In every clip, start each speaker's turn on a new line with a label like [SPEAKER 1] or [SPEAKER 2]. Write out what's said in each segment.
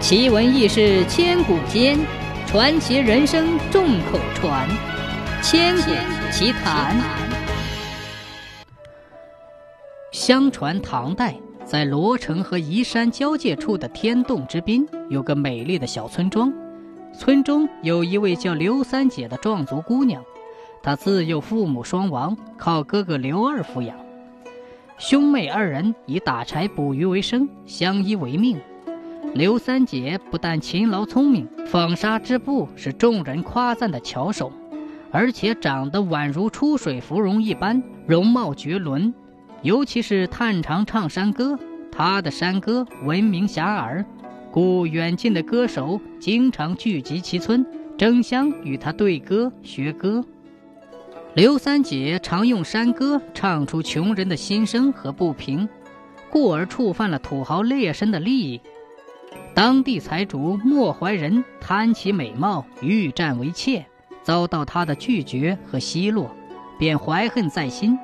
[SPEAKER 1] 奇闻异事千古间，传奇人生众口传。千古奇谈。相传唐代，在罗城和宜山交界处的天洞之滨，有个美丽的小村庄。村中有一位叫刘三姐的壮族姑娘，她自幼父母双亡，靠哥哥刘二抚养。兄妹二人以打柴捕鱼为生，相依为命。刘三姐不但勤劳聪明，纺纱织布是众人夸赞的巧手，而且长得宛如出水芙蓉一般，容貌绝伦。尤其是探长唱山歌，她的山歌闻名遐迩，故远近的歌手经常聚集其村，争相与她对歌学歌。刘三姐常用山歌唱出穷人的心声和不平，故而触犯了土豪劣绅的利益。当地财主莫怀仁贪其美貌，欲占为妾，遭到他的拒绝和奚落，便怀恨在心。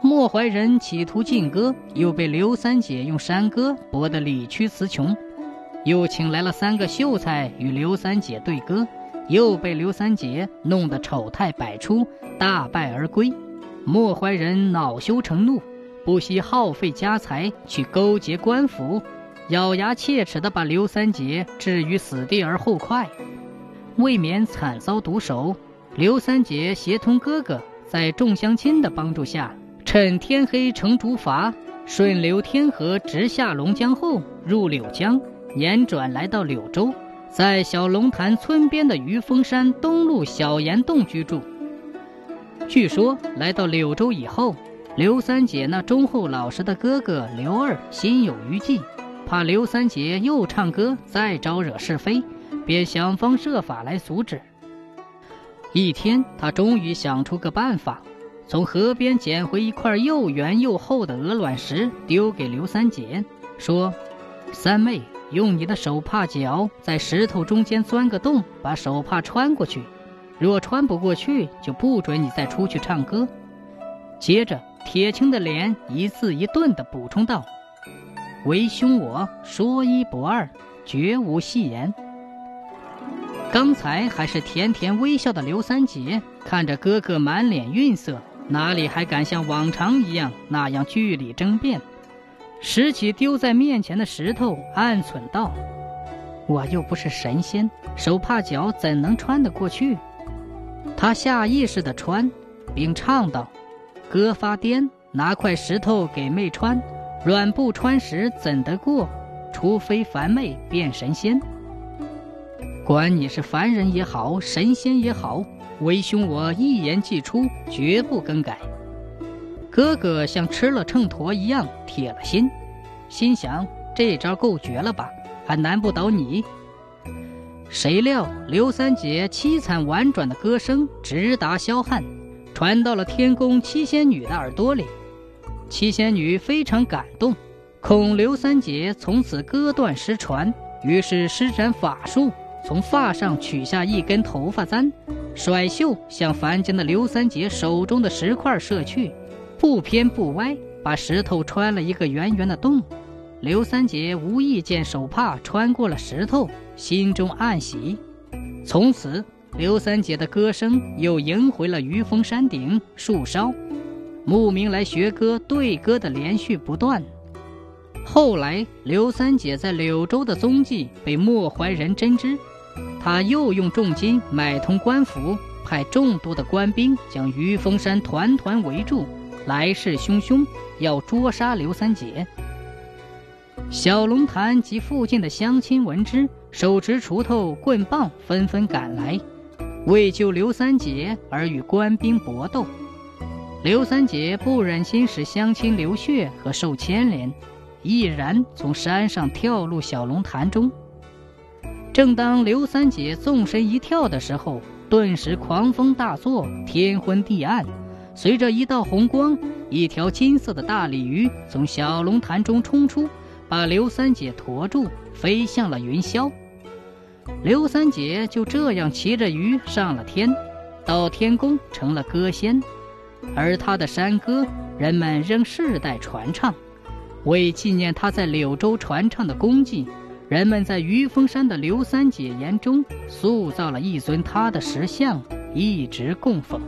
[SPEAKER 1] 莫怀仁企图禁歌，又被刘三姐用山歌驳得理屈词穷，又请来了三个秀才与刘三姐对歌，又被刘三姐弄得丑态百出，大败而归。莫怀仁恼羞成怒，不惜耗费家财去勾结官府。咬牙切齿地把刘三姐置于死地而后快，未免惨遭毒手。刘三姐协同哥哥，在众乡亲的帮助下，趁天黑乘竹筏，顺流天河直下龙江后，入柳江，辗转来到柳州，在小龙潭村边的余峰山东麓小岩洞居住。据说来到柳州以后，刘三姐那忠厚老实的哥哥刘二心有余悸。怕刘三姐又唱歌，再招惹是非，便想方设法来阻止。一天，他终于想出个办法，从河边捡回一块又圆又厚的鹅卵石，丢给刘三姐，说：“三妹，用你的手帕脚在石头中间钻个洞，把手帕穿过去。若穿不过去，就不准你再出去唱歌。”接着，铁青的脸一字一顿地补充道。为兄我说一不二，绝无戏言。刚才还是甜甜微笑的刘三姐，看着哥哥满脸愠色，哪里还敢像往常一样那样据理争辩？拾起丢在面前的石头，暗忖道：“我又不是神仙，手帕脚怎能穿得过去？”他下意识地穿，并唱道：“哥发癫，拿块石头给妹穿。”软布穿石怎得过？除非凡妹变神仙。管你是凡人也好，神仙也好，为兄我一言既出，绝不更改。哥哥像吃了秤砣一样铁了心，心想这招够绝了吧，还难不倒你。谁料刘三姐凄惨婉转的歌声直达霄汉，传到了天宫七仙女的耳朵里。七仙女非常感动，恐刘三姐从此割断失传，于是施展法术，从发上取下一根头发簪，甩袖向凡间的刘三姐手中的石块射去，不偏不歪，把石头穿了一个圆圆的洞。刘三姐无意间手帕穿过了石头，心中暗喜。从此，刘三姐的歌声又迎回了于峰山顶树梢。慕名来学歌对歌的连续不断。后来，刘三姐在柳州的踪迹被莫怀仁真知，他又用重金买通官府，派众多的官兵将于峰山团团围住，来势汹汹，要捉杀刘三姐。小龙潭及附近的乡亲闻之，手持锄头、棍棒，纷纷赶来，为救刘三姐而与官兵搏斗。刘三姐不忍心使乡亲流血和受牵连，毅然从山上跳入小龙潭中。正当刘三姐纵身一跳的时候，顿时狂风大作，天昏地暗。随着一道红光，一条金色的大鲤鱼从小龙潭中冲出，把刘三姐驮住，飞向了云霄。刘三姐就这样骑着鱼上了天，到天宫成了歌仙。而他的山歌，人们仍世代传唱，为纪念他在柳州传唱的功绩，人们在余峰山的刘三姐岩中塑造了一尊他的石像，一直供奉。